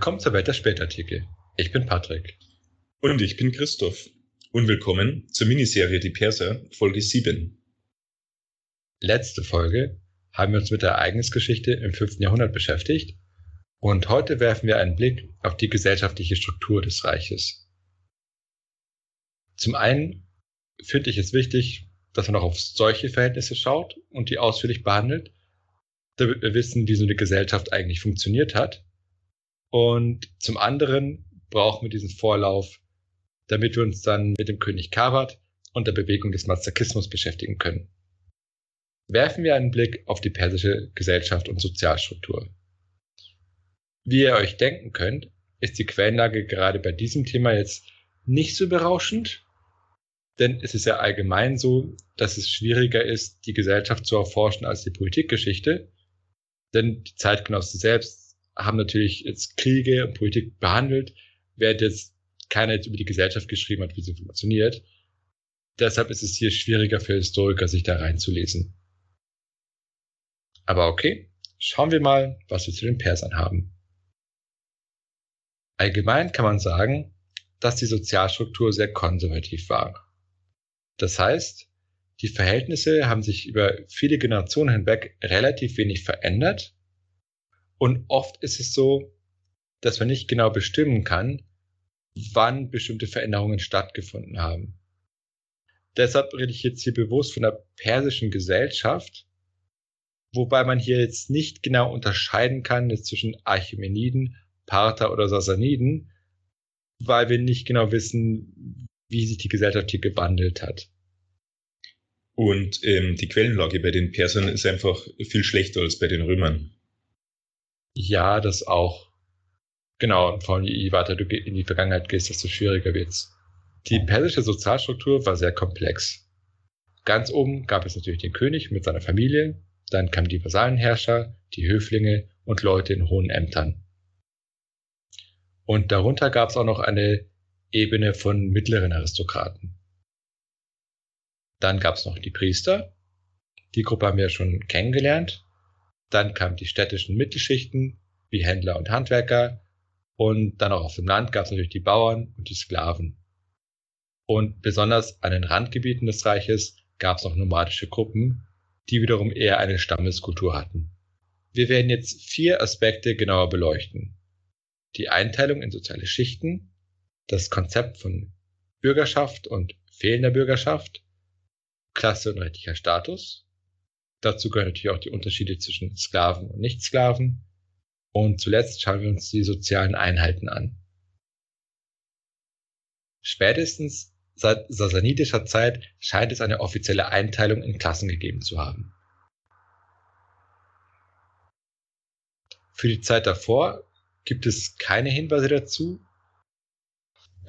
Willkommen zur Welt der Spätartikel. Ich bin Patrick. Und ich bin Christoph. Und willkommen zur Miniserie Die Perser, Folge 7. Letzte Folge haben wir uns mit der Ereignisgeschichte im 5. Jahrhundert beschäftigt und heute werfen wir einen Blick auf die gesellschaftliche Struktur des Reiches. Zum einen finde ich es wichtig, dass man auch auf solche Verhältnisse schaut und die ausführlich behandelt, damit wir wissen, wie so eine Gesellschaft eigentlich funktioniert hat. Und zum anderen brauchen wir diesen Vorlauf, damit wir uns dann mit dem König Kabat und der Bewegung des Mazakismus beschäftigen können. Werfen wir einen Blick auf die persische Gesellschaft und Sozialstruktur. Wie ihr euch denken könnt, ist die Quellenlage gerade bei diesem Thema jetzt nicht so berauschend, denn es ist ja allgemein so, dass es schwieriger ist, die Gesellschaft zu erforschen als die Politikgeschichte. Denn die Zeitgenossen selbst haben natürlich jetzt Kriege und Politik behandelt, während jetzt keiner jetzt über die Gesellschaft geschrieben hat, wie sie funktioniert. Deshalb ist es hier schwieriger für Historiker, sich da reinzulesen. Aber okay, schauen wir mal, was wir zu den Persern haben. Allgemein kann man sagen, dass die Sozialstruktur sehr konservativ war. Das heißt, die Verhältnisse haben sich über viele Generationen hinweg relativ wenig verändert. Und oft ist es so, dass man nicht genau bestimmen kann, wann bestimmte Veränderungen stattgefunden haben. Deshalb rede ich jetzt hier bewusst von der persischen Gesellschaft, wobei man hier jetzt nicht genau unterscheiden kann zwischen Archimeniden, Parther oder Sassaniden, weil wir nicht genau wissen, wie sich die Gesellschaft hier gewandelt hat. Und ähm, die Quellenlage bei den Persern ist einfach viel schlechter als bei den Römern. Ja, das auch. Genau, und vor allem je weiter du in die Vergangenheit gehst, desto schwieriger wird's. Die persische Sozialstruktur war sehr komplex. Ganz oben gab es natürlich den König mit seiner Familie, dann kamen die Vasallenherrscher, die Höflinge und Leute in hohen Ämtern. Und darunter gab es auch noch eine Ebene von mittleren Aristokraten. Dann gab es noch die Priester. Die Gruppe haben wir schon kennengelernt. Dann kamen die städtischen Mittelschichten wie Händler und Handwerker. Und dann auch auf dem Land gab es natürlich die Bauern und die Sklaven. Und besonders an den Randgebieten des Reiches gab es noch nomadische Gruppen, die wiederum eher eine Stammeskultur hatten. Wir werden jetzt vier Aspekte genauer beleuchten. Die Einteilung in soziale Schichten, das Konzept von Bürgerschaft und fehlender Bürgerschaft, Klasse und rechtlicher Status. Dazu gehören natürlich auch die Unterschiede zwischen Sklaven und Nichtsklaven. Und zuletzt schauen wir uns die sozialen Einheiten an. Spätestens seit sasanidischer Zeit scheint es eine offizielle Einteilung in Klassen gegeben zu haben. Für die Zeit davor gibt es keine Hinweise dazu.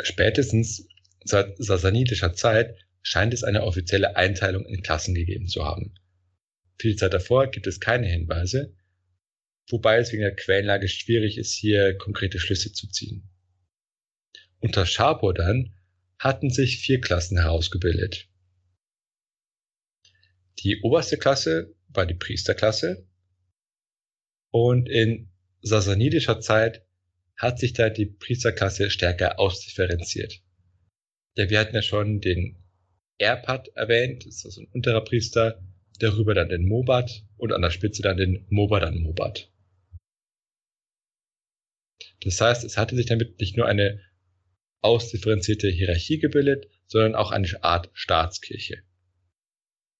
Spätestens seit sasanidischer Zeit scheint es eine offizielle Einteilung in Klassen gegeben zu haben. Für die Zeit davor gibt es keine Hinweise, wobei es wegen der Quellenlage schwierig ist, hier konkrete Schlüsse zu ziehen. Unter Schapur dann hatten sich vier Klassen herausgebildet. Die oberste Klasse war die Priesterklasse und in sasanidischer Zeit hat sich da die Priesterklasse stärker ausdifferenziert. Ja, wir hatten ja schon den Erpat erwähnt, das ist also ein unterer Priester, darüber dann den Mobat und an der Spitze dann den Mobadan Mobat. Das heißt, es hatte sich damit nicht nur eine ausdifferenzierte Hierarchie gebildet, sondern auch eine Art Staatskirche.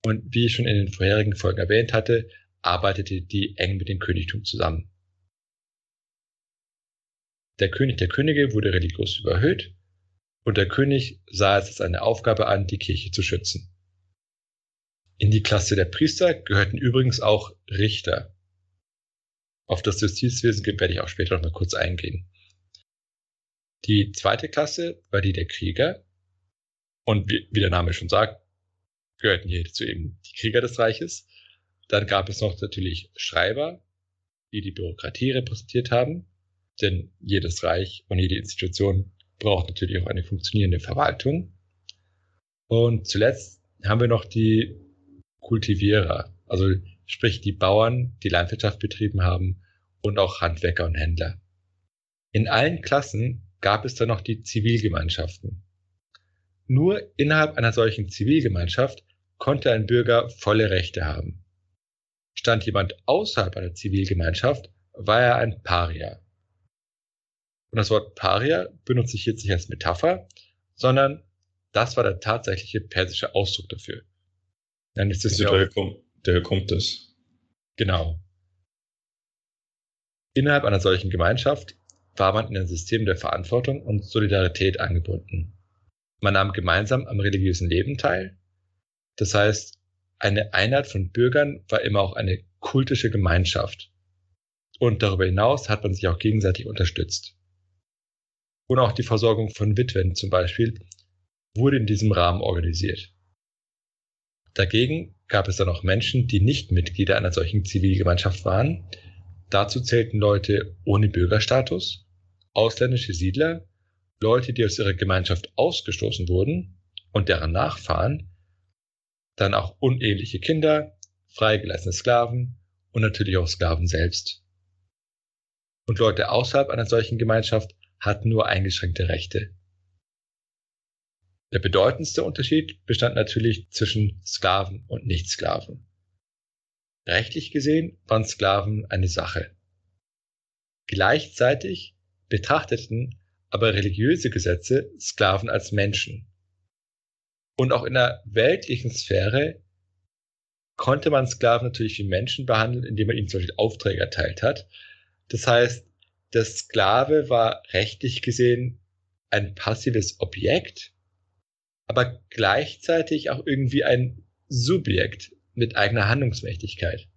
Und wie ich schon in den vorherigen Folgen erwähnt hatte, arbeitete die eng mit dem Königtum zusammen. Der König der Könige wurde religiös überhöht und der König sah es als eine Aufgabe an, die Kirche zu schützen. In die Klasse der Priester gehörten übrigens auch Richter. Auf das Justizwesen werde ich auch später noch mal kurz eingehen. Die zweite Klasse war die der Krieger. Und wie, wie der Name schon sagt, gehörten hier zu eben die Krieger des Reiches. Dann gab es noch natürlich Schreiber, die die Bürokratie repräsentiert haben. Denn jedes Reich und jede Institution braucht natürlich auch eine funktionierende Verwaltung. Und zuletzt haben wir noch die Kultivierer, also sprich die Bauern, die Landwirtschaft betrieben haben und auch Handwerker und Händler. In allen Klassen gab es dann noch die Zivilgemeinschaften. Nur innerhalb einer solchen Zivilgemeinschaft konnte ein Bürger volle Rechte haben. Stand jemand außerhalb einer Zivilgemeinschaft, war er ein Paria. Und das Wort Paria benutze ich jetzt nicht als Metapher, sondern das war der tatsächliche persische Ausdruck dafür. Dann ist das also daher, kommt, daher kommt das. Genau. Innerhalb einer solchen Gemeinschaft war man in ein System der Verantwortung und Solidarität angebunden. Man nahm gemeinsam am religiösen Leben teil. Das heißt, eine Einheit von Bürgern war immer auch eine kultische Gemeinschaft. Und darüber hinaus hat man sich auch gegenseitig unterstützt. Und auch die Versorgung von Witwen zum Beispiel wurde in diesem Rahmen organisiert. Dagegen gab es dann auch Menschen, die nicht Mitglieder einer solchen Zivilgemeinschaft waren. Dazu zählten Leute ohne Bürgerstatus, ausländische Siedler, Leute, die aus ihrer Gemeinschaft ausgestoßen wurden und deren Nachfahren, dann auch uneheliche Kinder, freigelassene Sklaven und natürlich auch Sklaven selbst. Und Leute außerhalb einer solchen Gemeinschaft hatten nur eingeschränkte Rechte. Der bedeutendste Unterschied bestand natürlich zwischen Sklaven und Nichtsklaven. Rechtlich gesehen waren Sklaven eine Sache. Gleichzeitig betrachteten aber religiöse Gesetze Sklaven als Menschen. Und auch in der weltlichen Sphäre konnte man Sklaven natürlich wie Menschen behandeln, indem man ihnen zum Beispiel Aufträge erteilt hat. Das heißt, der Sklave war rechtlich gesehen ein passives Objekt, aber gleichzeitig auch irgendwie ein Subjekt mit eigener Handlungsmächtigkeit.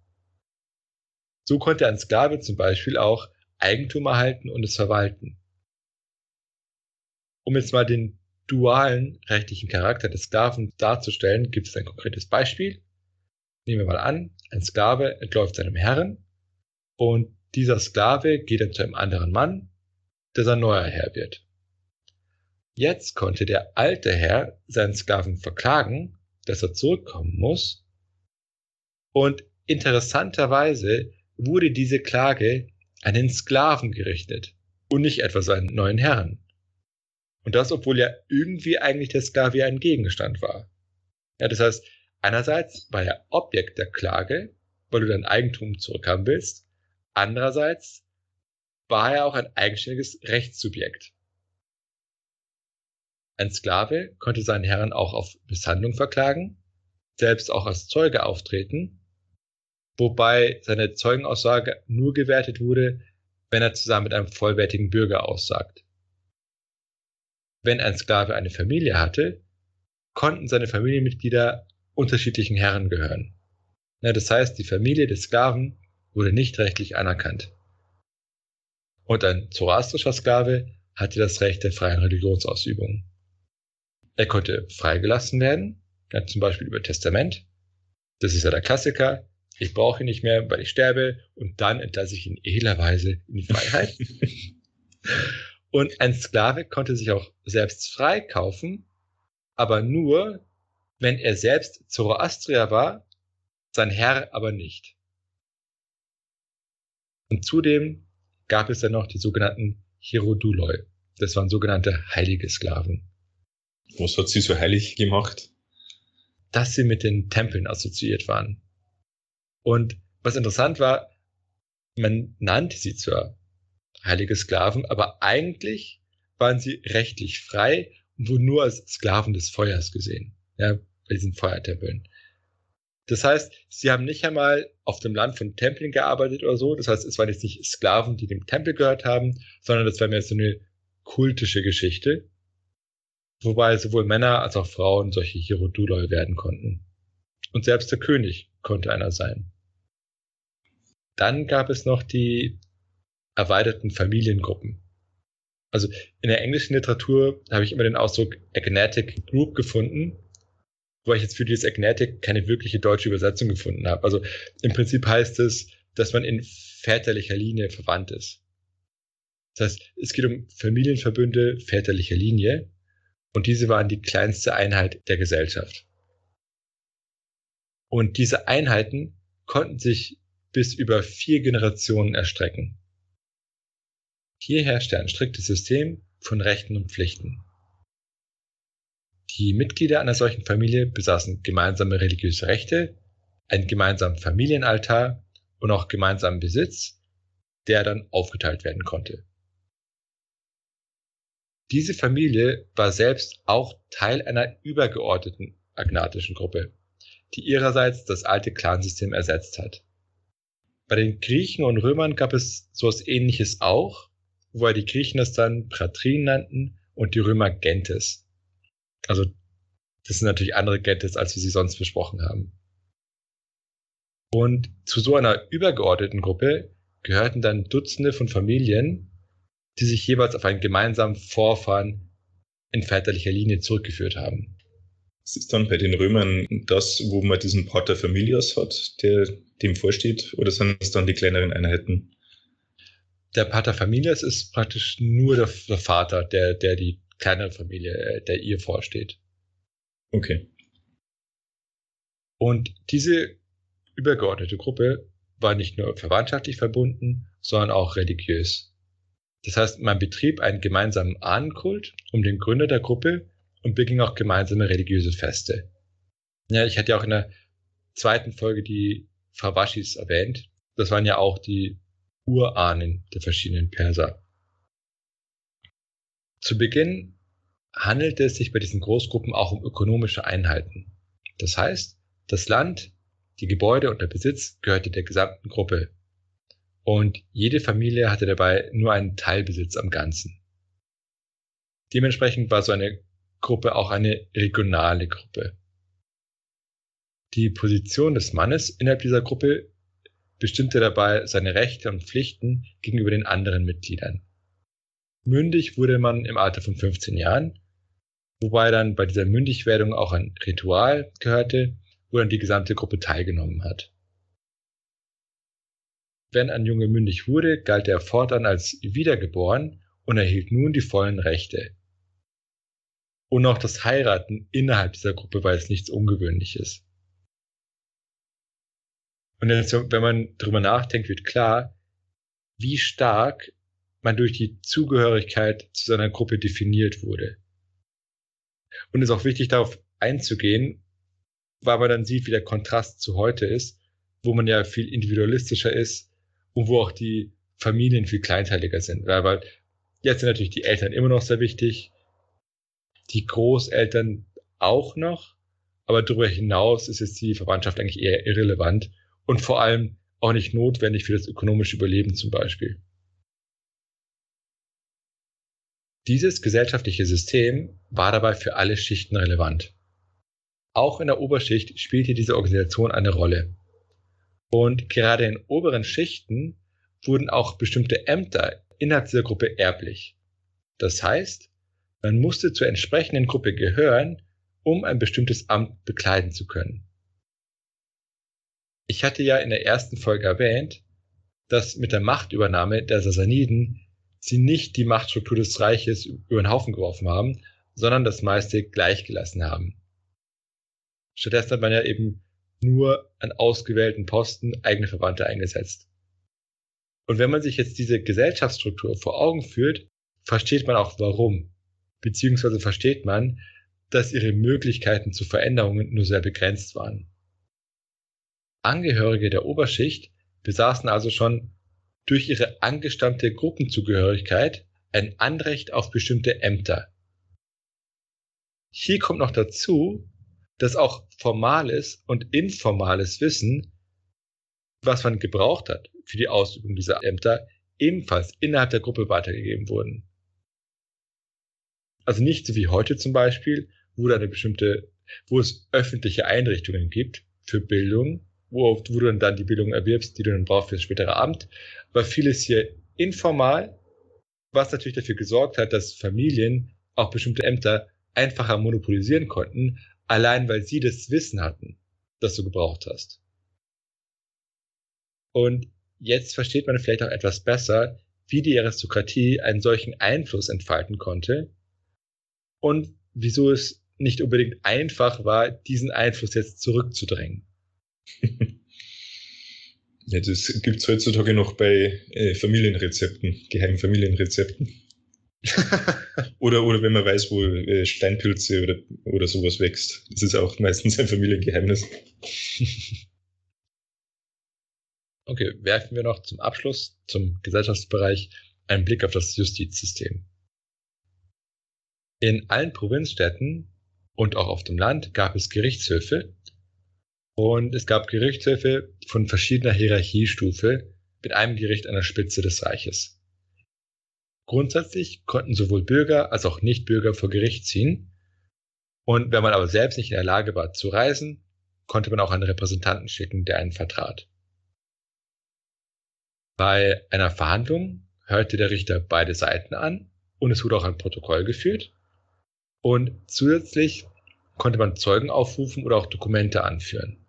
So konnte ein Sklave zum Beispiel auch Eigentum erhalten und es verwalten. Um jetzt mal den dualen rechtlichen Charakter des Sklaven darzustellen, gibt es ein konkretes Beispiel. Nehmen wir mal an, ein Sklave entläuft seinem Herren und dieser Sklave geht dann zu einem anderen Mann, der sein neuer Herr wird. Jetzt konnte der alte Herr seinen Sklaven verklagen, dass er zurückkommen muss. Und interessanterweise wurde diese Klage an den Sklaven gerichtet und nicht etwa seinen neuen Herrn. Und das, obwohl ja irgendwie eigentlich der Sklave ein Gegenstand war. Ja, das heißt, einerseits war er Objekt der Klage, weil du dein Eigentum zurückhaben willst. Andererseits war er auch ein eigenständiges Rechtssubjekt. Ein Sklave konnte seinen Herrn auch auf Misshandlung verklagen, selbst auch als Zeuge auftreten, wobei seine Zeugenaussage nur gewertet wurde, wenn er zusammen mit einem vollwertigen Bürger aussagt. Wenn ein Sklave eine Familie hatte, konnten seine Familienmitglieder unterschiedlichen Herren gehören. das heißt, die Familie des Sklaven wurde nicht rechtlich anerkannt. Und ein zoroastrischer Sklave hatte das Recht der freien Religionsausübung. Er konnte freigelassen werden, ja, zum Beispiel über Testament. Das ist ja der Klassiker. Ich brauche ihn nicht mehr, weil ich sterbe und dann entlasse ich ihn edlerweise in die Freiheit. und ein Sklave konnte sich auch selbst freikaufen, aber nur, wenn er selbst Zoroastrier war, sein Herr aber nicht. Und zudem gab es dann noch die sogenannten Hieroduloi. Das waren sogenannte heilige Sklaven. Was hat sie so heilig gemacht? Dass sie mit den Tempeln assoziiert waren. Und was interessant war, man nannte sie zwar heilige Sklaven, aber eigentlich waren sie rechtlich frei und wurden nur als Sklaven des Feuers gesehen. Ja, bei diesen Feuertempeln. Das heißt, sie haben nicht einmal auf dem Land von Tempeln gearbeitet oder so. Das heißt, es waren jetzt nicht Sklaven, die dem Tempel gehört haben, sondern das war mehr so eine kultische Geschichte wobei sowohl Männer als auch Frauen solche Hieroduloi werden konnten. Und selbst der König konnte einer sein. Dann gab es noch die erweiterten Familiengruppen. Also in der englischen Literatur habe ich immer den Ausdruck Agnatic Group gefunden, wobei ich jetzt für dieses Agnatic keine wirkliche deutsche Übersetzung gefunden habe. Also im Prinzip heißt es, dass man in väterlicher Linie verwandt ist. Das heißt, es geht um Familienverbünde väterlicher Linie und diese waren die kleinste Einheit der Gesellschaft. Und diese Einheiten konnten sich bis über vier Generationen erstrecken. Hier herrschte ein striktes System von Rechten und Pflichten. Die Mitglieder einer solchen Familie besaßen gemeinsame religiöse Rechte, einen gemeinsamen Familienaltar und auch gemeinsamen Besitz, der dann aufgeteilt werden konnte. Diese Familie war selbst auch Teil einer übergeordneten agnatischen Gruppe, die ihrerseits das alte Clansystem ersetzt hat. Bei den Griechen und Römern gab es sowas ähnliches auch, wobei die Griechen es dann Pratrin nannten und die Römer Gentes. Also das sind natürlich andere Gentes, als wir sie sonst besprochen haben. Und zu so einer übergeordneten Gruppe gehörten dann Dutzende von Familien, die sich jeweils auf einen gemeinsamen Vorfahren in väterlicher Linie zurückgeführt haben. Das ist dann bei den Römern das, wo man diesen Pater Familias hat, der dem vorsteht, oder sind es dann die kleineren Einheiten? Der Pater Familias ist praktisch nur der, der Vater, der, der die kleinere Familie, äh, der ihr vorsteht. Okay. Und diese übergeordnete Gruppe war nicht nur verwandtschaftlich verbunden, sondern auch religiös. Das heißt, man betrieb einen gemeinsamen Ahnenkult um den Gründer der Gruppe und beging auch gemeinsame religiöse Feste. Ja, ich hatte ja auch in der zweiten Folge die Fawashis erwähnt. Das waren ja auch die Urahnen der verschiedenen Perser. Zu Beginn handelte es sich bei diesen Großgruppen auch um ökonomische Einheiten. Das heißt, das Land, die Gebäude und der Besitz gehörte der gesamten Gruppe. Und jede Familie hatte dabei nur einen Teilbesitz am Ganzen. Dementsprechend war so eine Gruppe auch eine regionale Gruppe. Die Position des Mannes innerhalb dieser Gruppe bestimmte dabei seine Rechte und Pflichten gegenüber den anderen Mitgliedern. Mündig wurde man im Alter von 15 Jahren, wobei dann bei dieser Mündigwerdung auch ein Ritual gehörte, wo dann die gesamte Gruppe teilgenommen hat. Wenn ein Junge mündig wurde, galt er fortan als wiedergeboren und erhielt nun die vollen Rechte. Und auch das Heiraten innerhalb dieser Gruppe war jetzt nichts Ungewöhnliches. Und jetzt, wenn man darüber nachdenkt, wird klar, wie stark man durch die Zugehörigkeit zu seiner Gruppe definiert wurde. Und es ist auch wichtig, darauf einzugehen, weil man dann sieht, wie der Kontrast zu heute ist, wo man ja viel individualistischer ist und wo auch die Familien viel kleinteiliger sind. Weil, weil jetzt sind natürlich die Eltern immer noch sehr wichtig, die Großeltern auch noch, aber darüber hinaus ist jetzt die Verwandtschaft eigentlich eher irrelevant und vor allem auch nicht notwendig für das ökonomische Überleben zum Beispiel. Dieses gesellschaftliche System war dabei für alle Schichten relevant. Auch in der Oberschicht spielte diese Organisation eine Rolle. Und gerade in oberen Schichten wurden auch bestimmte Ämter innerhalb dieser Gruppe erblich. Das heißt, man musste zur entsprechenden Gruppe gehören, um ein bestimmtes Amt bekleiden zu können. Ich hatte ja in der ersten Folge erwähnt, dass mit der Machtübernahme der Sassaniden sie nicht die Machtstruktur des Reiches über den Haufen geworfen haben, sondern das meiste gleichgelassen haben. Stattdessen hat man ja eben nur an ausgewählten Posten eigene Verwandte eingesetzt. Und wenn man sich jetzt diese Gesellschaftsstruktur vor Augen führt, versteht man auch warum. Beziehungsweise versteht man, dass ihre Möglichkeiten zu Veränderungen nur sehr begrenzt waren. Angehörige der Oberschicht besaßen also schon durch ihre angestammte Gruppenzugehörigkeit ein Anrecht auf bestimmte Ämter. Hier kommt noch dazu, dass auch formales und informales Wissen, was man gebraucht hat für die Ausübung dieser Ämter, ebenfalls innerhalb der Gruppe weitergegeben wurden. Also nicht so wie heute zum Beispiel, wo da eine bestimmte, wo es öffentliche Einrichtungen gibt für Bildung, wo, wo du dann die Bildung erwirbst, die du dann brauchst für das spätere Amt, war vieles hier informal, was natürlich dafür gesorgt hat, dass Familien auch bestimmte Ämter einfacher monopolisieren konnten, allein weil sie das Wissen hatten, das du gebraucht hast. Und jetzt versteht man vielleicht auch etwas besser, wie die Aristokratie einen solchen Einfluss entfalten konnte und wieso es nicht unbedingt einfach war, diesen Einfluss jetzt zurückzudrängen. Ja, das gibt es heutzutage noch bei äh, Familienrezepten, geheimen Familienrezepten. Oder, oder wenn man weiß, wo äh, Steinpilze oder, oder sowas wächst. Das ist auch meistens ein Familiengeheimnis. okay, werfen wir noch zum Abschluss, zum Gesellschaftsbereich, einen Blick auf das Justizsystem. In allen Provinzstädten und auch auf dem Land gab es Gerichtshöfe und es gab Gerichtshöfe von verschiedener Hierarchiestufe mit einem Gericht an der Spitze des Reiches. Grundsätzlich konnten sowohl Bürger als auch Nichtbürger vor Gericht ziehen. Und wenn man aber selbst nicht in der Lage war zu reisen, konnte man auch einen Repräsentanten schicken, der einen vertrat. Bei einer Verhandlung hörte der Richter beide Seiten an und es wurde auch ein Protokoll geführt. Und zusätzlich konnte man Zeugen aufrufen oder auch Dokumente anführen.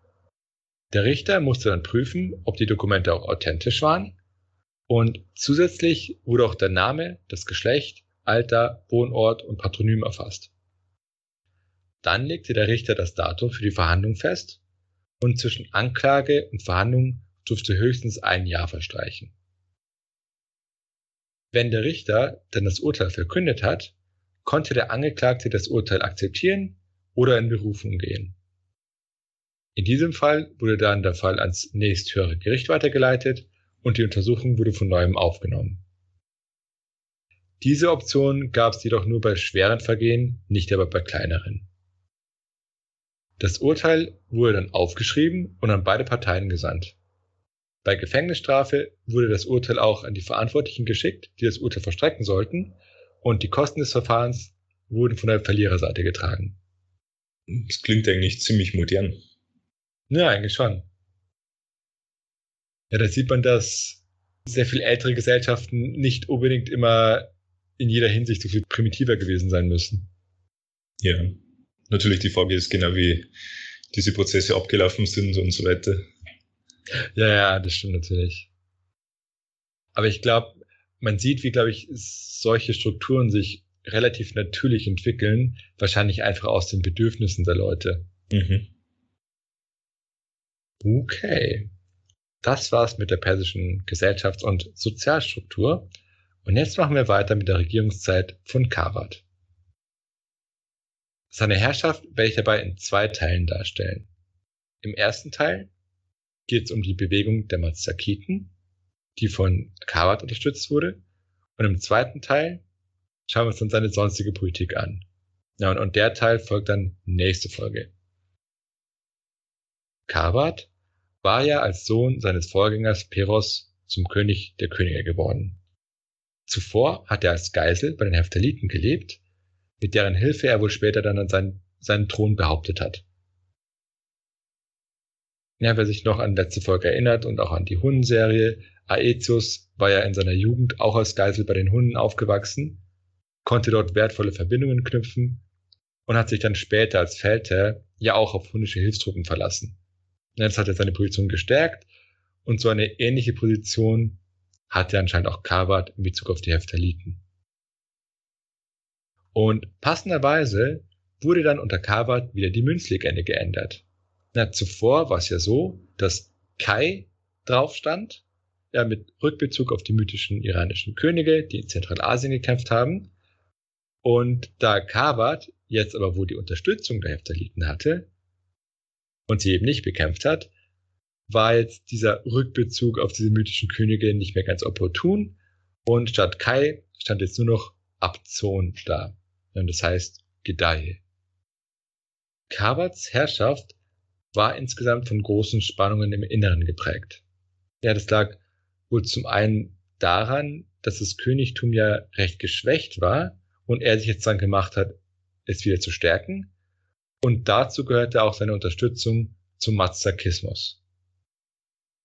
Der Richter musste dann prüfen, ob die Dokumente auch authentisch waren und zusätzlich wurde auch der Name, das Geschlecht, Alter, Wohnort und Patronym erfasst. Dann legte der Richter das Datum für die Verhandlung fest und zwischen Anklage und Verhandlung durfte höchstens ein Jahr verstreichen. Wenn der Richter dann das Urteil verkündet hat, konnte der Angeklagte das Urteil akzeptieren oder in Berufung gehen. In diesem Fall wurde dann der Fall ans nächsthöhere Gericht weitergeleitet und die Untersuchung wurde von neuem aufgenommen. Diese Option gab es jedoch nur bei schweren Vergehen, nicht aber bei kleineren. Das Urteil wurde dann aufgeschrieben und an beide Parteien gesandt. Bei Gefängnisstrafe wurde das Urteil auch an die Verantwortlichen geschickt, die das Urteil verstrecken sollten, und die Kosten des Verfahrens wurden von der Verliererseite getragen. Das klingt eigentlich ziemlich modern. Ja, eigentlich schon. Ja, da sieht man, dass sehr viel ältere Gesellschaften nicht unbedingt immer in jeder Hinsicht so viel primitiver gewesen sein müssen. Ja, natürlich die Frage ist genau, wie diese Prozesse abgelaufen sind und so weiter. Ja, ja, das stimmt natürlich. Aber ich glaube, man sieht, wie, glaube ich, solche Strukturen sich relativ natürlich entwickeln, wahrscheinlich einfach aus den Bedürfnissen der Leute. Mhm. Okay. Das war's mit der persischen Gesellschafts- und Sozialstruktur. Und jetzt machen wir weiter mit der Regierungszeit von Kawad. Seine Herrschaft werde ich dabei in zwei Teilen darstellen. Im ersten Teil geht es um die Bewegung der Mazakiten, die von Kawad unterstützt wurde. Und im zweiten Teil schauen wir uns dann seine sonstige Politik an. Ja, und, und der Teil folgt dann nächste Folge. Kawad war ja als Sohn seines Vorgängers Peros zum König der Könige geworden. Zuvor hat er als Geisel bei den Heptaliten gelebt, mit deren Hilfe er wohl später dann seinen, seinen Thron behauptet hat. Ja, wer sich noch an letzte Folge erinnert und auch an die Hundenserie, Aetius war ja in seiner Jugend auch als Geisel bei den Hunden aufgewachsen, konnte dort wertvolle Verbindungen knüpfen und hat sich dann später als Feldherr ja auch auf hundische Hilfstruppen verlassen. Jetzt hat er seine Position gestärkt und so eine ähnliche Position hatte anscheinend auch Kabad in Bezug auf die Heftaliten. Und passenderweise wurde dann unter Kabad wieder die Münzlegende geändert. Na, zuvor war es ja so, dass Kai drauf stand, ja, mit Rückbezug auf die mythischen iranischen Könige, die in Zentralasien gekämpft haben. Und da Kabad jetzt aber wohl die Unterstützung der Heftaliten hatte, und sie eben nicht bekämpft hat, war jetzt dieser Rückbezug auf diese mythischen Könige nicht mehr ganz opportun und statt Kai stand jetzt nur noch Abzon da. Und das heißt Gedeihe. Kabats Herrschaft war insgesamt von großen Spannungen im Inneren geprägt. Ja, das lag wohl zum einen daran, dass das Königtum ja recht geschwächt war und er sich jetzt dann gemacht hat, es wieder zu stärken. Und dazu gehörte auch seine Unterstützung zum Mazakismus.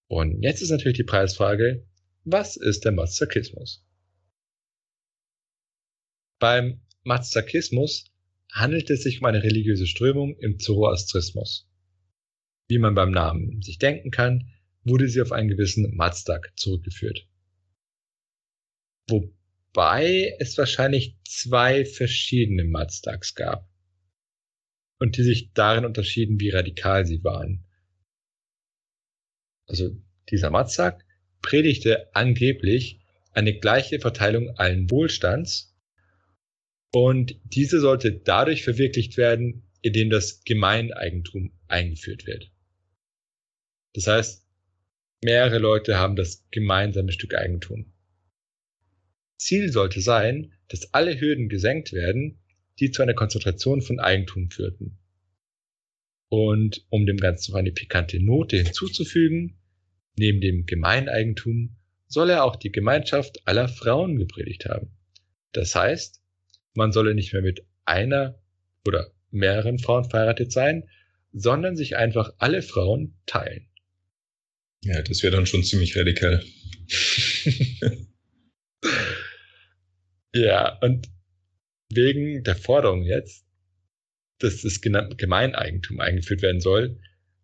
Und jetzt ist natürlich die Preisfrage, was ist der Mazakismus? Beim Mazakismus handelt es sich um eine religiöse Strömung im Zoroastrismus. Wie man beim Namen sich denken kann, wurde sie auf einen gewissen Mazdak zurückgeführt. Wobei es wahrscheinlich zwei verschiedene Mazdaks gab und die sich darin unterschieden, wie radikal sie waren. Also dieser Matzak, predigte angeblich eine gleiche Verteilung allen Wohlstands und diese sollte dadurch verwirklicht werden, indem das Gemeineigentum eingeführt wird. Das heißt, mehrere Leute haben das gemeinsame Stück Eigentum. Ziel sollte sein, dass alle Hürden gesenkt werden, die zu einer Konzentration von Eigentum führten. Und um dem Ganzen noch eine pikante Note hinzuzufügen, neben dem Gemeineigentum soll er auch die Gemeinschaft aller Frauen gepredigt haben. Das heißt, man solle nicht mehr mit einer oder mehreren Frauen verheiratet sein, sondern sich einfach alle Frauen teilen. Ja, das wäre dann schon ziemlich radikal. ja, und wegen der Forderung jetzt, dass das Gemeineigentum eingeführt werden soll,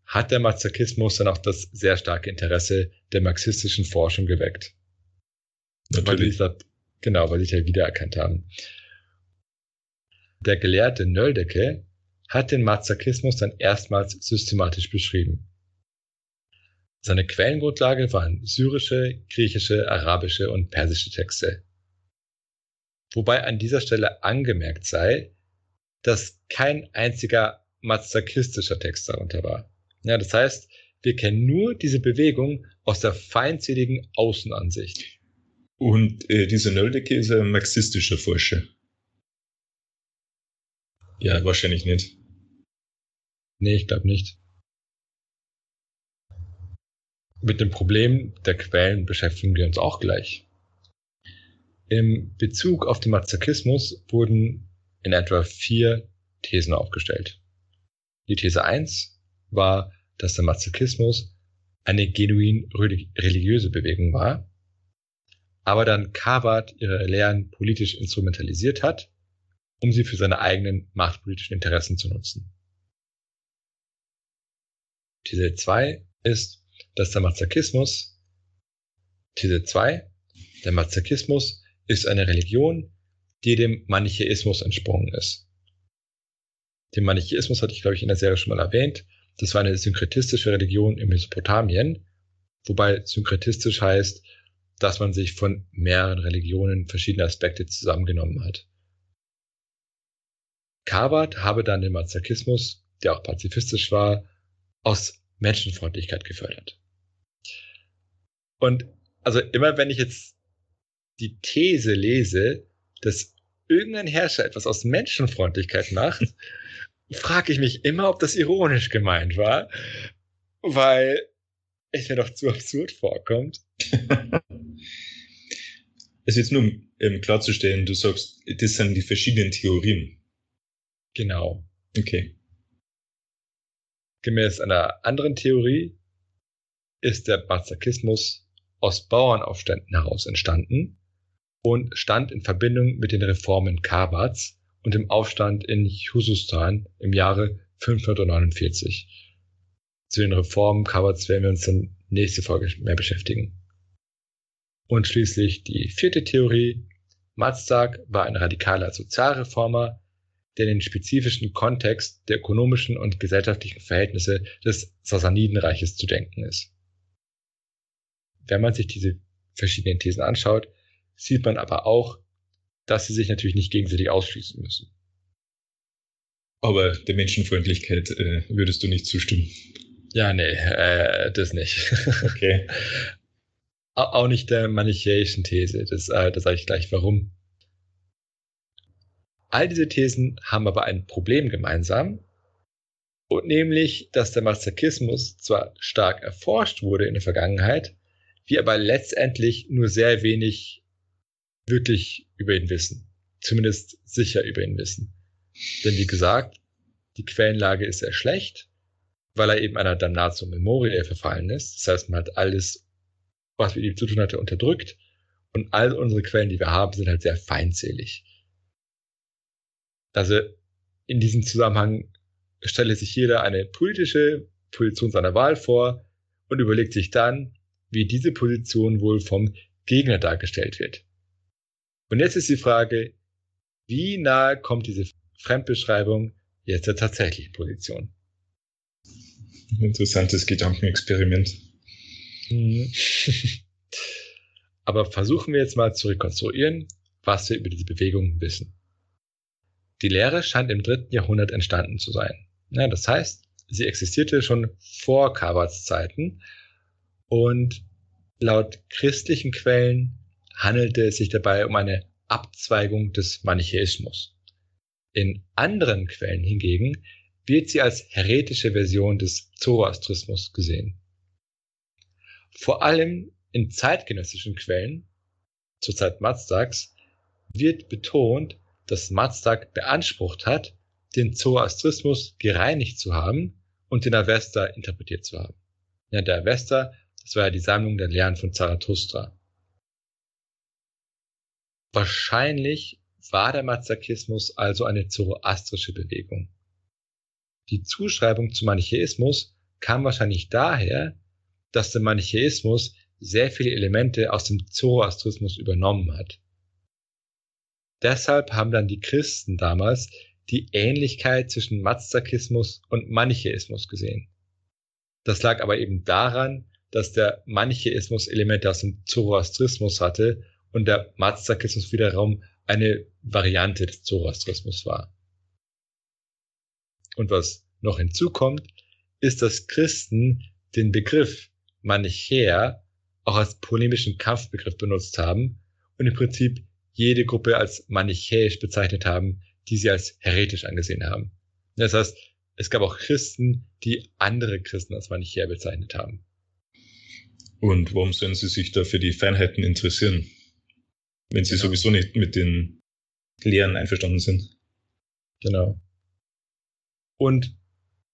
hat der Mazakismus dann auch das sehr starke Interesse der marxistischen Forschung geweckt. Natürlich. Weil das, genau, weil sie sich ja wiedererkannt haben. Der Gelehrte Nöldecke hat den Mazakismus dann erstmals systematisch beschrieben. Seine Quellengrundlage waren syrische, griechische, arabische und persische Texte. Wobei an dieser Stelle angemerkt sei, dass kein einziger mazakistischer Text darunter war. Ja, das heißt, wir kennen nur diese Bewegung aus der feindseligen Außenansicht. Und äh, dieser Nöldecke ist ein marxistischer Forscher. Ja, wahrscheinlich nicht. Nee, ich glaube nicht. Mit dem Problem der Quellen beschäftigen wir uns auch gleich. Im Bezug auf den Mazakismus wurden in etwa vier Thesen aufgestellt. Die These 1 war, dass der Mazakismus eine genuin religiöse Bewegung war, aber dann Kabat ihre Lehren politisch instrumentalisiert hat, um sie für seine eigenen machtpolitischen Interessen zu nutzen. These 2 ist, dass der Mazakismus, These 2, der Mazakismus ist eine Religion, die dem Manichäismus entsprungen ist. Den Manichäismus hatte ich, glaube ich, in der Serie schon mal erwähnt. Das war eine synkretistische Religion in Mesopotamien, wobei synkretistisch heißt, dass man sich von mehreren Religionen verschiedene Aspekte zusammengenommen hat. Kabat habe dann den Mazakismus, der auch pazifistisch war, aus Menschenfreundlichkeit gefördert. Und also immer wenn ich jetzt die These lese, dass irgendein Herrscher etwas aus Menschenfreundlichkeit macht, frage ich mich immer, ob das ironisch gemeint war, weil es mir doch zu absurd vorkommt. es ist jetzt nur, um ähm, klarzustellen, du sagst, das sind die verschiedenen Theorien. Genau. Okay. Gemäß einer anderen Theorie ist der Bazakismus aus Bauernaufständen heraus entstanden und stand in Verbindung mit den Reformen Kabats und dem Aufstand in Husustan im Jahre 549. Zu den Reformen Kabats werden wir uns dann nächste Folge mehr beschäftigen. Und schließlich die vierte Theorie. Mazdak war ein radikaler Sozialreformer, der den spezifischen Kontext der ökonomischen und gesellschaftlichen Verhältnisse des Sassanidenreiches zu denken ist. Wenn man sich diese verschiedenen Thesen anschaut, sieht man aber auch, dass sie sich natürlich nicht gegenseitig ausschließen müssen. Aber der Menschenfreundlichkeit äh, würdest du nicht zustimmen. Ja, nee, äh, das nicht. Okay. auch nicht der manichäischen These. Das, äh, das sage ich gleich warum. All diese Thesen haben aber ein Problem gemeinsam, und nämlich, dass der Masochismus zwar stark erforscht wurde in der Vergangenheit, wir aber letztendlich nur sehr wenig wirklich über ihn wissen. Zumindest sicher über ihn wissen. Denn wie gesagt, die Quellenlage ist sehr schlecht, weil er eben einer Damnatio Memoriae verfallen ist. Das heißt, man hat alles, was mit ihm zu tun hatte, unterdrückt. Und all unsere Quellen, die wir haben, sind halt sehr feindselig. Also in diesem Zusammenhang stelle sich jeder eine politische Position seiner Wahl vor und überlegt sich dann, wie diese Position wohl vom Gegner dargestellt wird. Und jetzt ist die Frage, wie nahe kommt diese Fremdbeschreibung jetzt der tatsächlichen Position? Interessantes Gedankenexperiment. Mhm. Aber versuchen wir jetzt mal zu rekonstruieren, was wir über diese Bewegung wissen. Die Lehre scheint im dritten Jahrhundert entstanden zu sein. Ja, das heißt, sie existierte schon vor Kawarts Zeiten und laut christlichen Quellen handelte es sich dabei um eine Abzweigung des Manichäismus. In anderen Quellen hingegen wird sie als heretische Version des Zoroastrismus gesehen. Vor allem in zeitgenössischen Quellen, zur Zeit Mazdaks, wird betont, dass Mazdak beansprucht hat, den Zoroastrismus gereinigt zu haben und den Avesta interpretiert zu haben. Ja, der Avesta, das war ja die Sammlung der Lehren von Zarathustra. Wahrscheinlich war der Mazdakismus also eine zoroastrische Bewegung. Die Zuschreibung zum Manichäismus kam wahrscheinlich daher, dass der Manichäismus sehr viele Elemente aus dem Zoroastrismus übernommen hat. Deshalb haben dann die Christen damals die Ähnlichkeit zwischen Mazdakismus und Manichäismus gesehen. Das lag aber eben daran, dass der Manichäismus Elemente aus dem Zoroastrismus hatte und der Mazdakismus wiederum eine Variante des Zoroastrismus war. Und was noch hinzukommt, ist, dass Christen den Begriff Manichäer auch als polemischen Kampfbegriff benutzt haben und im Prinzip jede Gruppe als manichäisch bezeichnet haben, die sie als heretisch angesehen haben. Das heißt, es gab auch Christen, die andere Christen als manichäer bezeichnet haben. Und warum sollen sie sich da für die Feinheiten interessieren, wenn sie genau. sowieso nicht mit den Lehren einverstanden sind? Genau. Und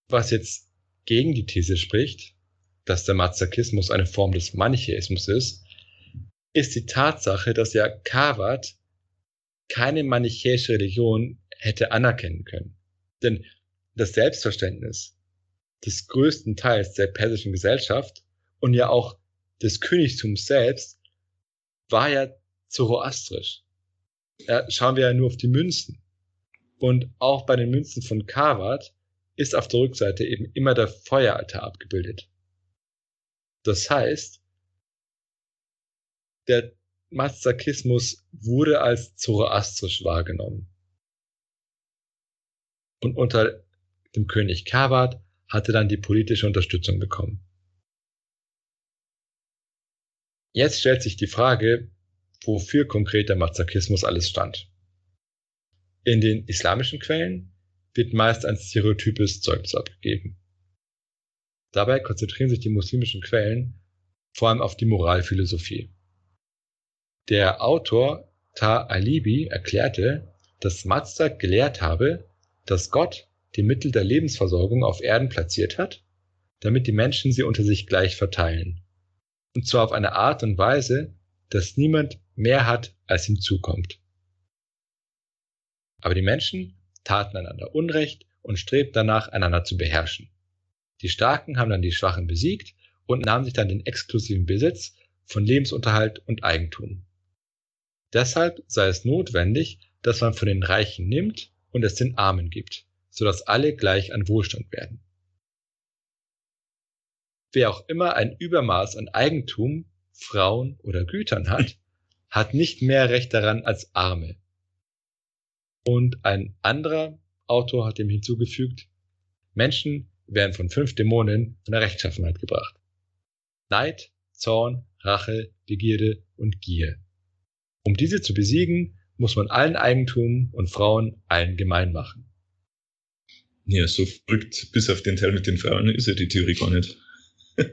was jetzt gegen die These spricht, dass der Mazakismus eine Form des Manichäismus ist, ist die Tatsache, dass ja Kavat keine manichäische Religion hätte anerkennen können. Denn das Selbstverständnis des größten Teils der persischen Gesellschaft und ja auch des Königtums selbst war ja zoroastrisch. Ja, schauen wir ja nur auf die Münzen. Und auch bei den Münzen von Kavat ist auf der Rückseite eben immer der Feueraltar abgebildet. Das heißt, der Mazakismus wurde als zoroastrisch wahrgenommen. Und unter dem König Kabat hatte dann die politische Unterstützung bekommen. Jetzt stellt sich die Frage, wofür konkret der Mazakismus alles stand. In den islamischen Quellen wird meist ein stereotypes Zeugnis abgegeben. Dabei konzentrieren sich die muslimischen Quellen vor allem auf die Moralphilosophie. Der Autor Ta-Alibi erklärte, dass Mazdak gelehrt habe, dass Gott die Mittel der Lebensversorgung auf Erden platziert hat, damit die Menschen sie unter sich gleich verteilen. Und zwar auf eine Art und Weise, dass niemand mehr hat, als ihm zukommt. Aber die Menschen taten einander Unrecht und strebten danach, einander zu beherrschen. Die Starken haben dann die Schwachen besiegt und nahmen sich dann den exklusiven Besitz von Lebensunterhalt und Eigentum. Deshalb sei es notwendig, dass man von den Reichen nimmt und es den Armen gibt, sodass alle gleich an Wohlstand werden. Wer auch immer ein Übermaß an Eigentum, Frauen oder Gütern hat, hat nicht mehr Recht daran als Arme. Und ein anderer Autor hat ihm hinzugefügt, Menschen werden von fünf Dämonen von der Rechtschaffenheit gebracht. Neid, Zorn, Rache, Begierde und Gier. Um diese zu besiegen, muss man allen Eigentum und Frauen allen gemein machen. Ja, so verrückt, bis auf den Teil mit den Frauen ist ja die Theorie gar nicht.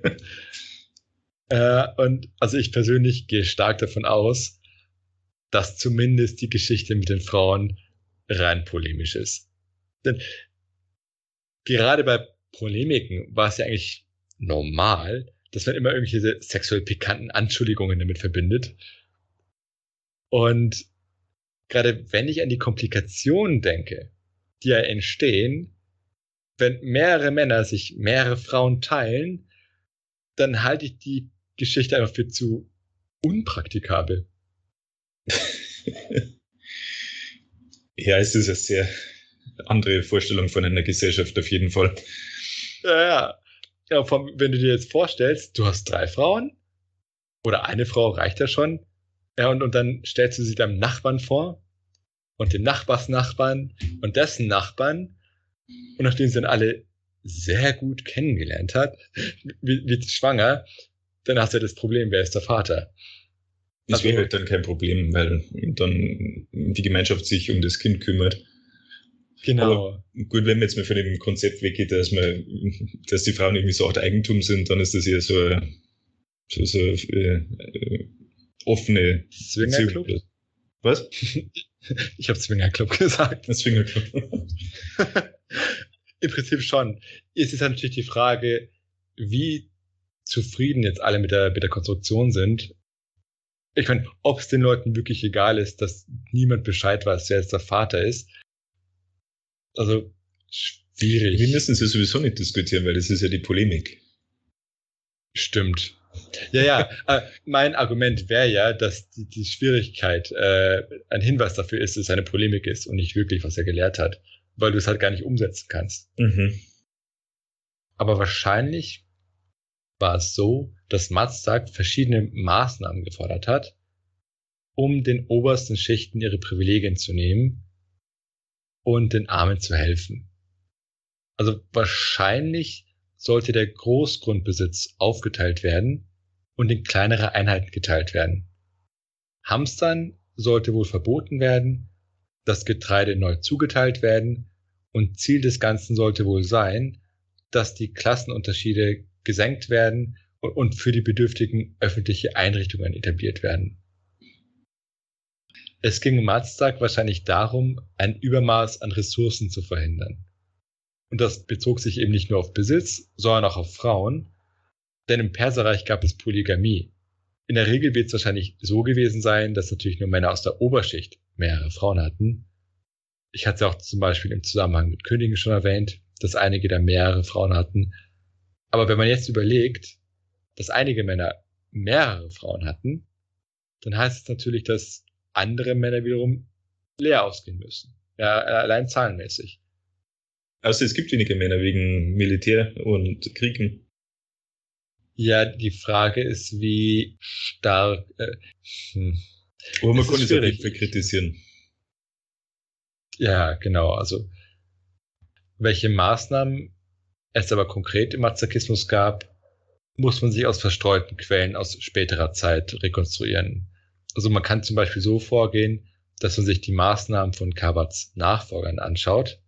äh, und also ich persönlich gehe stark davon aus, dass zumindest die Geschichte mit den Frauen rein polemisch ist. Denn gerade bei Polemiken war es ja eigentlich normal, dass man immer irgendwelche sexuell pikanten Anschuldigungen damit verbindet. Und gerade wenn ich an die Komplikationen denke, die ja entstehen, wenn mehrere Männer sich mehrere Frauen teilen, dann halte ich die Geschichte einfach für zu unpraktikabel. ja, es ist eine sehr andere Vorstellung von einer Gesellschaft auf jeden Fall. Ja, ja. Ja, vom, wenn du dir jetzt vorstellst, du hast drei Frauen oder eine Frau reicht ja schon. Ja, und, und dann stellst du sie deinem Nachbarn vor und dem Nachbarsnachbarn und dessen Nachbarn. Und nachdem sie dann alle sehr gut kennengelernt hat, wird, wird schwanger, dann hast du ja das Problem, wer ist der Vater? Das Also- wäre halt dann kein Problem, weil dann die Gemeinschaft sich um das Kind kümmert. Genau. Gut, wenn man jetzt mal von dem Konzept weggeht, dass man, dass die Frauen irgendwie so Art Eigentum sind, dann ist das eher so, eine- so, so äh, äh, offene Swingerclub? Beziehung. Was? Ich habe Swingerclub gesagt. Das Swingerclub. Im Prinzip schon. Es ist natürlich die Frage, wie zufrieden jetzt alle mit der, mit der Konstruktion sind. Ich meine, ob es den Leuten wirklich egal ist, dass niemand Bescheid weiß, wer jetzt der Vater ist. Also, schwierig. Wir müssen es ja sowieso nicht diskutieren, weil das ist ja die Polemik. Stimmt. Ja, ja. äh, mein Argument wäre ja, dass die, die Schwierigkeit äh, ein Hinweis dafür ist, dass es eine Polemik ist und nicht wirklich, was er gelehrt hat, weil du es halt gar nicht umsetzen kannst. Mhm. Aber wahrscheinlich war es so, dass Mazdak verschiedene Maßnahmen gefordert hat, um den obersten Schichten ihre Privilegien zu nehmen und den Armen zu helfen. Also wahrscheinlich sollte der Großgrundbesitz aufgeteilt werden und in kleinere Einheiten geteilt werden. Hamstern sollte wohl verboten werden, das Getreide neu zugeteilt werden und Ziel des Ganzen sollte wohl sein, dass die Klassenunterschiede gesenkt werden und, für die Bedürftigen öffentliche Einrichtungen etabliert werden. Es ging Mazdak wahrscheinlich darum, ein Übermaß an Ressourcen zu verhindern. Und das bezog sich eben nicht nur auf Besitz, sondern auch auf Frauen, denn im Perserreich gab es Polygamie. In der Regel wird es wahrscheinlich so gewesen sein, dass natürlich nur Männer aus der Oberschicht mehrere Frauen hatten. Ich hatte auch zum Beispiel im Zusammenhang mit Königen schon erwähnt, dass einige da mehrere Frauen hatten. Aber wenn man jetzt überlegt, dass einige Männer mehrere Frauen hatten, dann heißt es natürlich, dass andere Männer wiederum leer ausgehen müssen. Ja, allein zahlenmäßig. Also es gibt wenige Männer wegen Militär und Kriegen. Ja, die Frage ist, wie stark. Äh, hm. Aber man kann es schwierig. nicht verkritisieren. Ja, genau. Also welche Maßnahmen es aber konkret im Mazakismus gab, muss man sich aus verstreuten Quellen aus späterer Zeit rekonstruieren. Also man kann zum Beispiel so vorgehen, dass man sich die Maßnahmen von Kabats Nachfolgern anschaut,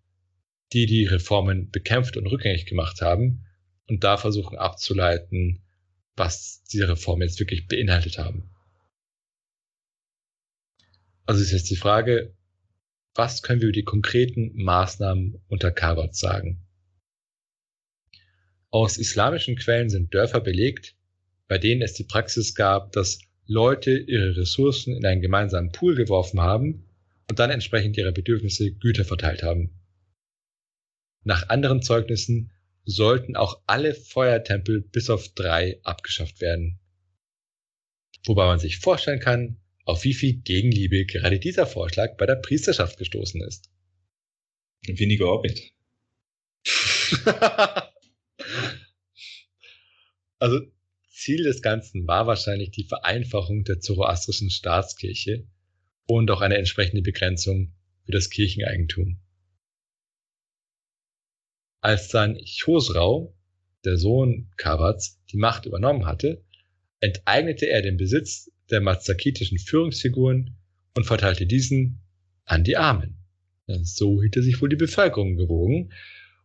die die Reformen bekämpft und rückgängig gemacht haben und da versuchen abzuleiten, was diese Reformen jetzt wirklich beinhaltet haben. Also ist jetzt die Frage, was können wir über die konkreten Maßnahmen unter Kabat sagen? Aus islamischen Quellen sind Dörfer belegt, bei denen es die Praxis gab, dass Leute ihre Ressourcen in einen gemeinsamen Pool geworfen haben und dann entsprechend ihrer Bedürfnisse Güter verteilt haben. Nach anderen Zeugnissen sollten auch alle Feuertempel bis auf drei abgeschafft werden. Wobei man sich vorstellen kann, auf wie viel Gegenliebe gerade dieser Vorschlag bei der Priesterschaft gestoßen ist. Weniger Arbeit. also Ziel des Ganzen war wahrscheinlich die Vereinfachung der zoroastrischen Staatskirche und auch eine entsprechende Begrenzung für das Kircheneigentum. Als dann Chosrau, der Sohn Kabats, die Macht übernommen hatte, enteignete er den Besitz der mazakitischen Führungsfiguren und verteilte diesen an die Armen. So hielt er sich wohl die Bevölkerung gewogen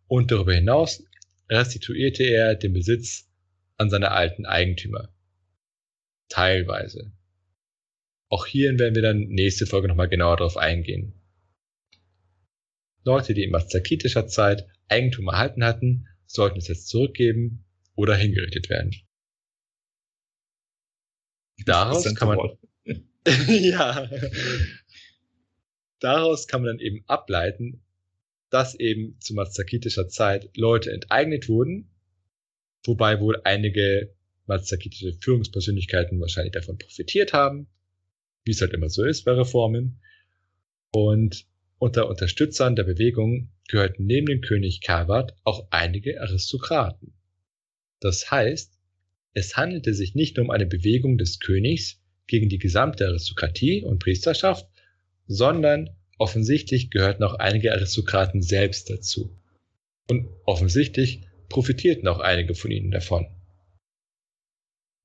und darüber hinaus restituierte er den Besitz an seine alten Eigentümer. Teilweise. Auch hierin werden wir dann nächste Folge nochmal genauer darauf eingehen. Leute, die in mazakitischer Zeit Eigentum erhalten hatten, sollten es jetzt zurückgeben oder hingerichtet werden. Daraus kann man, ja, daraus kann man dann eben ableiten, dass eben zu mazakitischer Zeit Leute enteignet wurden, wobei wohl einige mazakitische Führungspersönlichkeiten wahrscheinlich davon profitiert haben, wie es halt immer so ist bei Reformen. Und unter Unterstützern der Bewegung gehörten neben dem König Kabat auch einige Aristokraten. Das heißt, es handelte sich nicht nur um eine Bewegung des Königs gegen die gesamte Aristokratie und Priesterschaft, sondern offensichtlich gehörten auch einige Aristokraten selbst dazu. Und offensichtlich profitierten auch einige von ihnen davon.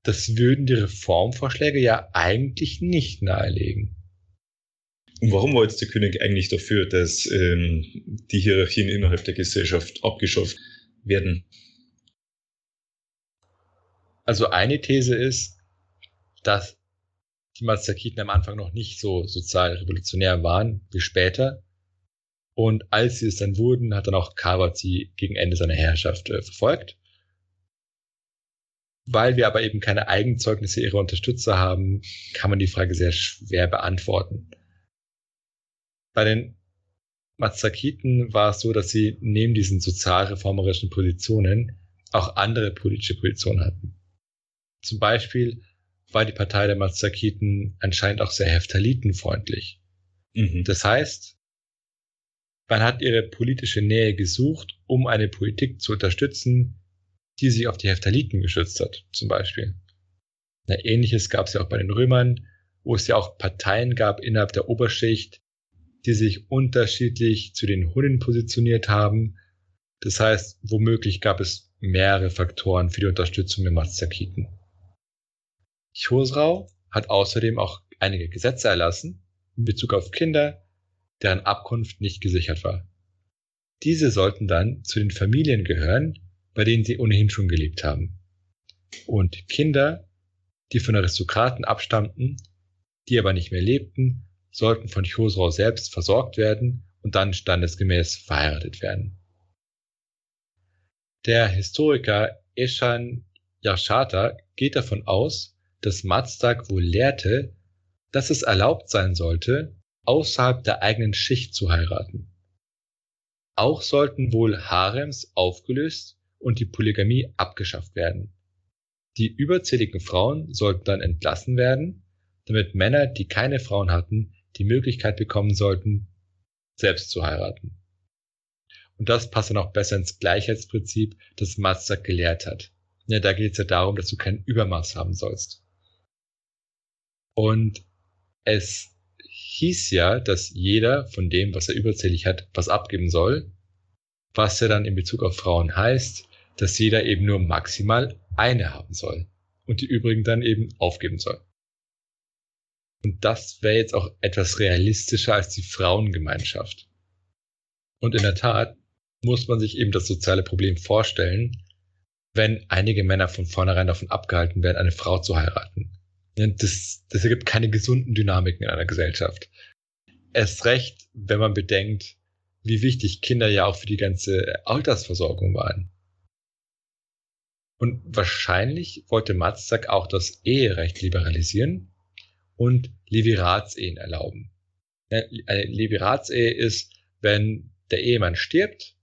Das würden die Reformvorschläge ja eigentlich nicht nahelegen. Und warum war jetzt der König eigentlich dafür, dass ähm, die Hierarchien innerhalb der Gesellschaft abgeschafft werden? Also eine These ist, dass die Mazakiten am Anfang noch nicht so sozial revolutionär waren wie später. Und als sie es dann wurden, hat dann auch Kabat sie gegen Ende seiner Herrschaft äh, verfolgt. Weil wir aber eben keine Eigenzeugnisse ihrer Unterstützer haben, kann man die Frage sehr schwer beantworten. Bei den Mazakiten war es so, dass sie neben diesen sozialreformerischen Positionen auch andere politische Positionen hatten. Zum Beispiel war die Partei der Mazakiten anscheinend auch sehr heftalitenfreundlich. Mhm. Das heißt, man hat ihre politische Nähe gesucht, um eine Politik zu unterstützen, die sich auf die Heftaliten geschützt hat, zum Beispiel. Na, ähnliches gab es ja auch bei den Römern, wo es ja auch Parteien gab innerhalb der Oberschicht, die sich unterschiedlich zu den Hunnen positioniert haben. Das heißt, womöglich gab es mehrere Faktoren für die Unterstützung der Mazakiten. Chosrau hat außerdem auch einige Gesetze erlassen in Bezug auf Kinder, deren Abkunft nicht gesichert war. Diese sollten dann zu den Familien gehören, bei denen sie ohnehin schon gelebt haben. Und Kinder, die von Aristokraten abstammten, die aber nicht mehr lebten, sollten von Chosrau selbst versorgt werden und dann standesgemäß verheiratet werden. Der Historiker Eshan Yashata geht davon aus, dass Mazdak wohl lehrte, dass es erlaubt sein sollte, außerhalb der eigenen Schicht zu heiraten. Auch sollten wohl Harems aufgelöst und die Polygamie abgeschafft werden. Die überzähligen Frauen sollten dann entlassen werden, damit Männer, die keine Frauen hatten, die Möglichkeit bekommen sollten, selbst zu heiraten. Und das passt dann auch besser ins Gleichheitsprinzip, das Mazdak gelehrt hat. Ja, da geht es ja darum, dass du kein Übermaß haben sollst. Und es hieß ja, dass jeder von dem, was er überzählig hat, was abgeben soll, was ja dann in Bezug auf Frauen heißt, dass jeder eben nur maximal eine haben soll und die übrigen dann eben aufgeben soll. Und das wäre jetzt auch etwas realistischer als die Frauengemeinschaft. Und in der Tat muss man sich eben das soziale Problem vorstellen, wenn einige Männer von vornherein davon abgehalten werden, eine Frau zu heiraten. Das, das ergibt keine gesunden Dynamiken in einer Gesellschaft. Erst recht, wenn man bedenkt, wie wichtig Kinder ja auch für die ganze Altersversorgung waren. Und wahrscheinlich wollte Matzak auch das Eherecht liberalisieren und Levirats-Ehen erlauben. Eine Levirats-Ehe ist, wenn der Ehemann stirbt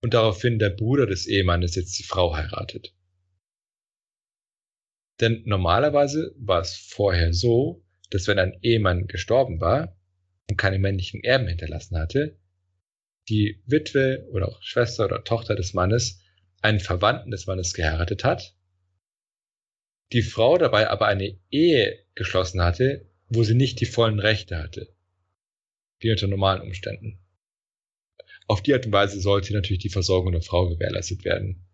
und daraufhin der Bruder des Ehemannes jetzt die Frau heiratet. Denn normalerweise war es vorher so, dass wenn ein Ehemann gestorben war und keine männlichen Erben hinterlassen hatte, die Witwe oder auch Schwester oder Tochter des Mannes einen Verwandten des Mannes geheiratet hat, die Frau dabei aber eine Ehe geschlossen hatte, wo sie nicht die vollen Rechte hatte, wie unter normalen Umständen. Auf die Art und Weise sollte natürlich die Versorgung der Frau gewährleistet werden.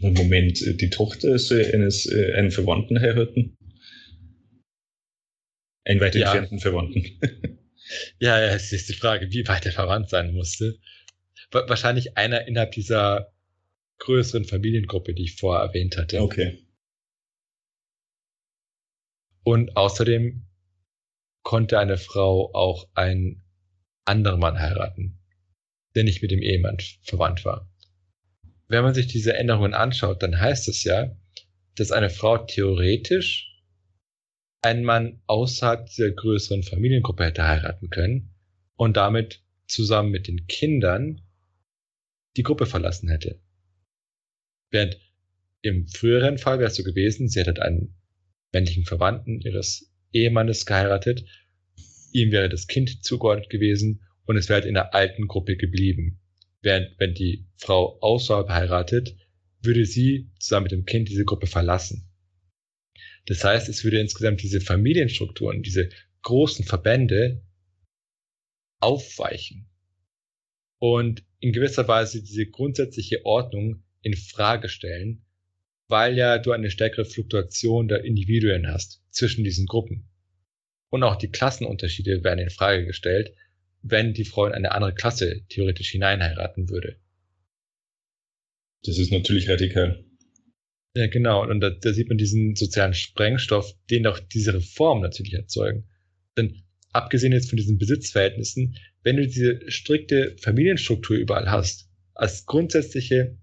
Moment, äh, die Tochter eines äh, einen Verwandten heiraten? Einen weit ja. entfernten Verwandten. ja, ja, es ist die Frage, wie weit er verwandt sein musste. Wahrscheinlich einer innerhalb dieser größeren Familiengruppe, die ich vorher erwähnt hatte. Okay. Und außerdem konnte eine Frau auch einen anderen Mann heiraten, der nicht mit dem Ehemann verwandt war wenn man sich diese Änderungen anschaut, dann heißt es ja, dass eine Frau theoretisch einen Mann außerhalb dieser größeren Familiengruppe hätte heiraten können und damit zusammen mit den Kindern die Gruppe verlassen hätte. Während im früheren Fall wäre es so gewesen, sie hätte einen männlichen Verwandten ihres Ehemannes geheiratet, ihm wäre das Kind zugeordnet gewesen und es wäre halt in der alten Gruppe geblieben. Während wenn die Frau außerhalb heiratet, würde sie zusammen mit dem Kind diese Gruppe verlassen. Das heißt, es würde insgesamt diese Familienstrukturen, diese großen Verbände aufweichen und in gewisser Weise diese grundsätzliche Ordnung in Frage stellen, weil ja du eine stärkere Fluktuation der Individuen hast zwischen diesen Gruppen. Und auch die Klassenunterschiede werden in Frage gestellt, wenn die Frau in eine andere Klasse theoretisch hineinheiraten würde. Das ist natürlich radikal. Ja, genau. Und da, da sieht man diesen sozialen Sprengstoff, den auch diese Reformen natürlich erzeugen. Denn abgesehen jetzt von diesen Besitzverhältnissen, wenn du diese strikte Familienstruktur überall hast, als grundsätzliche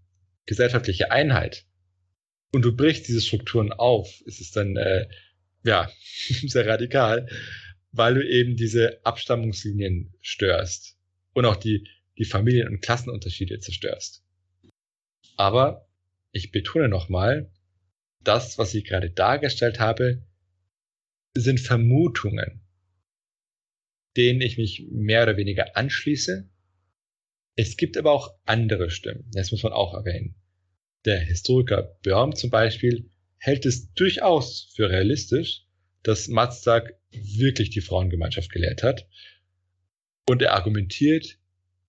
gesellschaftliche Einheit, und du brichst diese Strukturen auf, ist es dann äh, ja sehr radikal, weil du eben diese Abstammungslinien störst und auch die, die Familien- und Klassenunterschiede zerstörst. Aber ich betone nochmal, das, was ich gerade dargestellt habe, sind Vermutungen, denen ich mich mehr oder weniger anschließe. Es gibt aber auch andere Stimmen, das muss man auch erwähnen. Der Historiker Börm zum Beispiel hält es durchaus für realistisch, dass Mazdak wirklich die Frauengemeinschaft gelehrt hat. Und er argumentiert,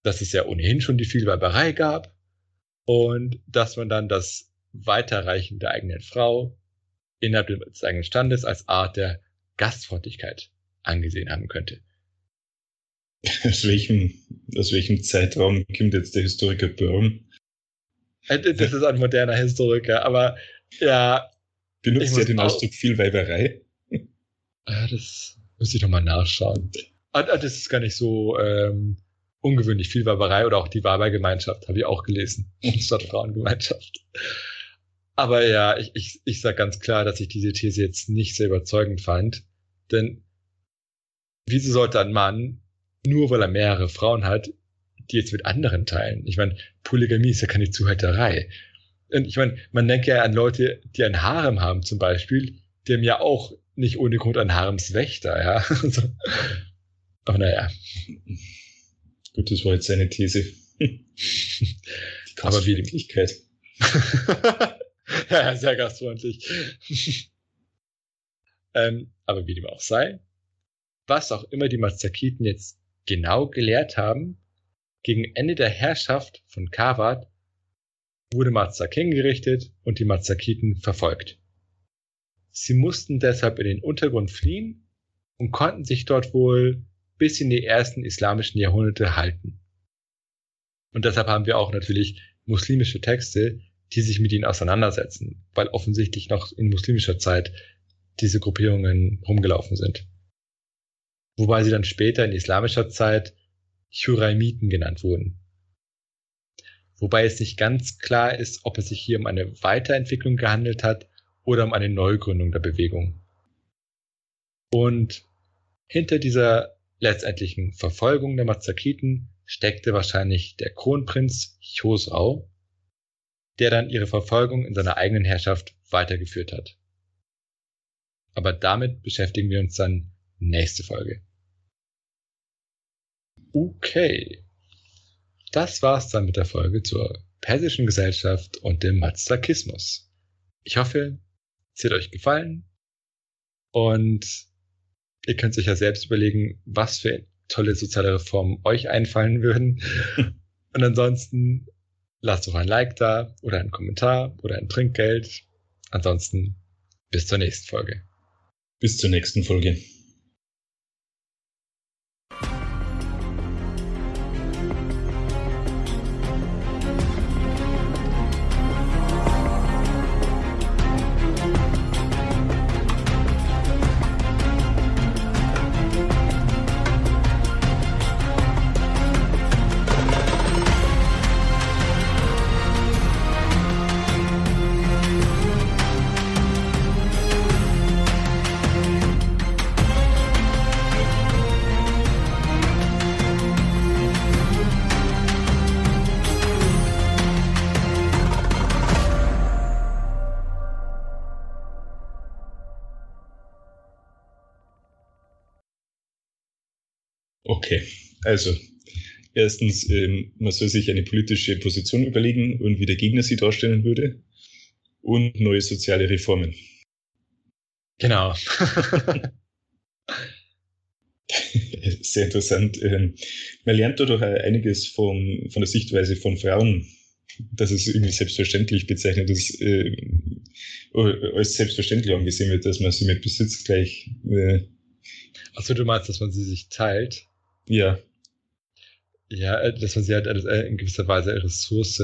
dass es ja ohnehin schon die Vielweiberei gab und dass man dann das Weiterreichen der eigenen Frau innerhalb des eigenen Standes als Art der Gastfreundlichkeit angesehen haben könnte. Aus welchem, aus welchem Zeitraum kommt jetzt der Historiker Böhm? Äh, das ist ein moderner Historiker, aber ja. Benutzt er den Ausdruck Vielweiberei? Ja, das muss ich nochmal nachschauen. Ah, ah, das ist gar nicht so ähm, ungewöhnlich. Vielweiberei oder auch die Weibergemeinschaft habe ich auch gelesen, statt Frauengemeinschaft. Aber ja, ich, ich, ich sage ganz klar, dass ich diese These jetzt nicht sehr überzeugend fand. Denn wieso sollte ein Mann, nur weil er mehrere Frauen hat, die jetzt mit anderen teilen? Ich meine, Polygamie ist ja keine Zuhälterei. Und ich meine, man denkt ja an Leute, die ein Harem haben zum Beispiel, die haben ja auch nicht ohne Grund ein Haremswächter, ja. Aber naja. Gut, das war jetzt seine These. Die Aber wie Wirklichkeit. ja, sehr gastfreundlich. ähm, aber wie dem auch sei, was auch immer die Mazakiten jetzt genau gelehrt haben, gegen Ende der Herrschaft von Kavat wurde Mazak hingerichtet und die Mazakiten verfolgt. Sie mussten deshalb in den Untergrund fliehen und konnten sich dort wohl bis in die ersten islamischen Jahrhunderte halten. Und deshalb haben wir auch natürlich muslimische Texte, die sich mit ihnen auseinandersetzen, weil offensichtlich noch in muslimischer Zeit diese Gruppierungen rumgelaufen sind. Wobei sie dann später in islamischer Zeit Churaimiten genannt wurden. Wobei es nicht ganz klar ist, ob es sich hier um eine Weiterentwicklung gehandelt hat oder um eine Neugründung der Bewegung. Und hinter dieser letztendlichen Verfolgung der Mazakiten steckte wahrscheinlich der Kronprinz Chosrau, der dann ihre Verfolgung in seiner eigenen Herrschaft weitergeführt hat. Aber damit beschäftigen wir uns dann nächste Folge. Okay. Das war's dann mit der Folge zur persischen Gesellschaft und dem Mazakismus. Ich hoffe, es hat euch gefallen. Und ihr könnt euch ja selbst überlegen, was für tolle soziale Reformen euch einfallen würden. Und ansonsten lasst doch ein Like da oder einen Kommentar oder ein Trinkgeld. Ansonsten bis zur nächsten Folge. Bis zur nächsten Folge. Also erstens, ähm, man soll sich eine politische Position überlegen und wie der Gegner sie darstellen würde. Und neue soziale Reformen. Genau. Sehr interessant. Ähm, man lernt dadurch einiges von, von der Sichtweise von Frauen, dass es irgendwie selbstverständlich bezeichnet ist, äh, als selbstverständlich angesehen wird, dass man sie mit Besitz gleich. Äh, Achso, du meinst, dass man sie sich teilt? Ja. Ja, äh, dass man sie halt äh, in gewisser Weise eine Ressource.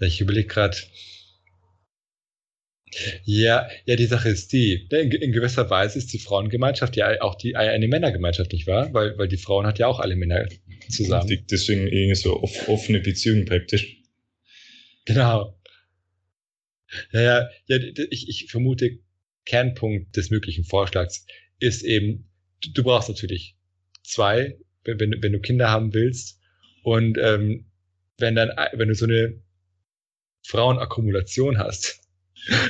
Ich überlege gerade, ja, ja, die Sache ist die, in, gewisser Weise ist die Frauengemeinschaft ja auch die, eine Männergemeinschaft, nicht wahr? Weil, weil die Frauen hat ja auch alle Männer zusammen. Deswegen irgendwie so off, offene Beziehungen praktisch. Genau. Ja, ja, ja ich, ich vermute, Kernpunkt des möglichen Vorschlags ist eben, du, du brauchst natürlich zwei, wenn, wenn du Kinder haben willst. Und ähm, wenn dann, wenn du so eine Frauenakkumulation hast,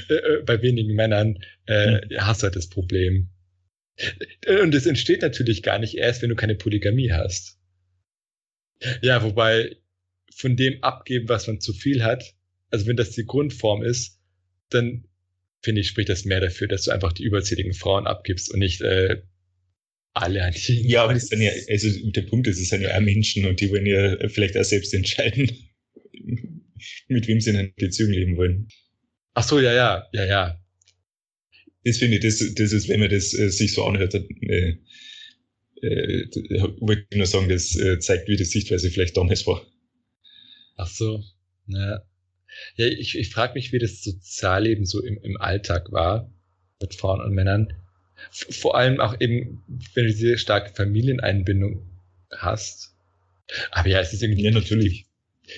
äh, äh, bei wenigen Männern äh, hm. hast du halt das Problem. Und es entsteht natürlich gar nicht erst, wenn du keine Polygamie hast. Ja, wobei von dem abgeben, was man zu viel hat, also wenn das die Grundform ist, dann finde ich, spricht das mehr dafür, dass du einfach die überzähligen Frauen abgibst und nicht äh, alle die. Ja, aber das ist dann ja, also der Punkt ist, es sind ja auch Menschen und die wollen ja vielleicht auch selbst entscheiden, mit wem sie in einer Beziehung leben wollen. Ach so, ja, ja, ja, ja. Das finde ich, das, das ist, wenn man das äh, sich so anhört, äh, äh, wollte ich nur sagen, das äh, zeigt, wie die Sichtweise vielleicht damals war. Ach so, ja. Ja, ich, ich frage mich, wie das Sozialleben so im, im Alltag war mit Frauen und Männern. Vor allem auch eben, wenn du diese starke Familieneinbindung hast. Aber ja, es ist irgendwie. Ja, natürlich.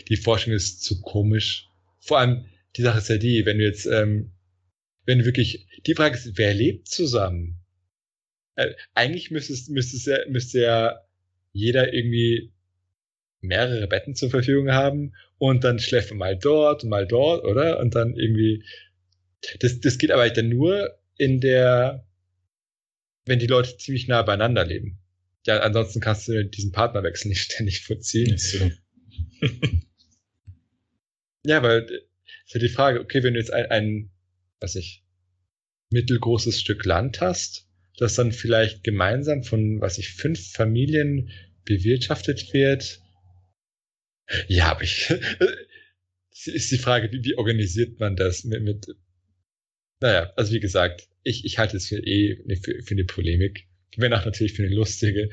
Die, Forschung ist zu komisch. Vor allem, die Sache ist ja die, wenn du jetzt, ähm, wenn du wirklich, die Frage ist, wer lebt zusammen? Äh, eigentlich müsste es, müsste es ja, müsste ja jeder irgendwie mehrere Betten zur Verfügung haben und dann schläft man mal dort und mal dort, oder? Und dann irgendwie, das, das geht aber dann nur in der, wenn die Leute ziemlich nah beieinander leben. Ja, ansonsten kannst du diesen Partnerwechsel nicht ständig vollziehen. So. ja, weil ist ja die Frage, okay, wenn du jetzt ein, ein was ich, mittelgroßes Stück Land hast, das dann vielleicht gemeinsam von, was ich, fünf Familien bewirtschaftet wird. Ja, aber ich, ist die Frage, wie, wie organisiert man das mit, mit, naja, also wie gesagt, ich, ich halte es für eh, für, für eine Polemik. Wenn auch natürlich für eine lustige.